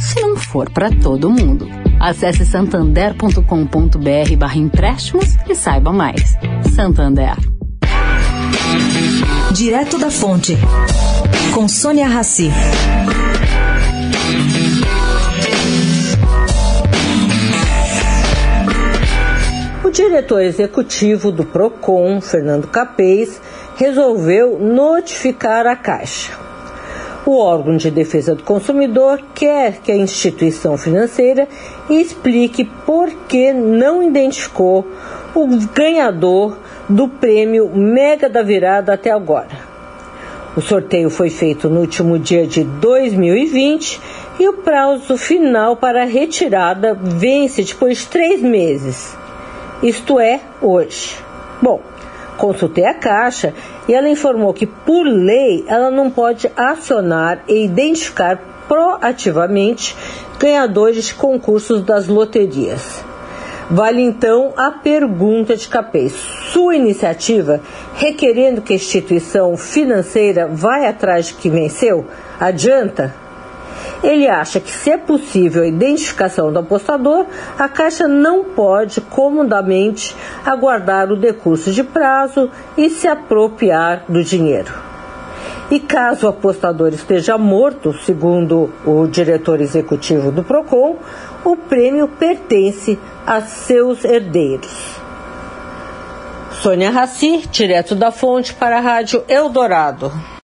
se não for para todo mundo. Acesse santander.com.br barra empréstimos e saiba mais. Santander. Direto da Fonte, com Sônia Rassi. O diretor executivo do PROCON, Fernando Capês, resolveu notificar a Caixa. O órgão de defesa do consumidor quer que a instituição financeira explique por que não identificou o ganhador do prêmio Mega da Virada até agora. O sorteio foi feito no último dia de 2020 e o prazo final para a retirada vence depois de três meses, isto é, hoje. Bom, consultei a Caixa e ela informou que, por lei, ela não pode acionar e identificar proativamente ganhadores de concursos das loterias. Vale então a pergunta de Capês. Sua iniciativa, requerendo que a instituição financeira vá atrás de quem venceu, adianta? Ele acha que, se é possível a identificação do apostador, a Caixa não pode comodamente aguardar o decurso de prazo e se apropriar do dinheiro. E caso o apostador esteja morto, segundo o diretor executivo do PROCON, o prêmio pertence a seus herdeiros. Sônia Raci, direto da fonte para a Rádio Eldorado.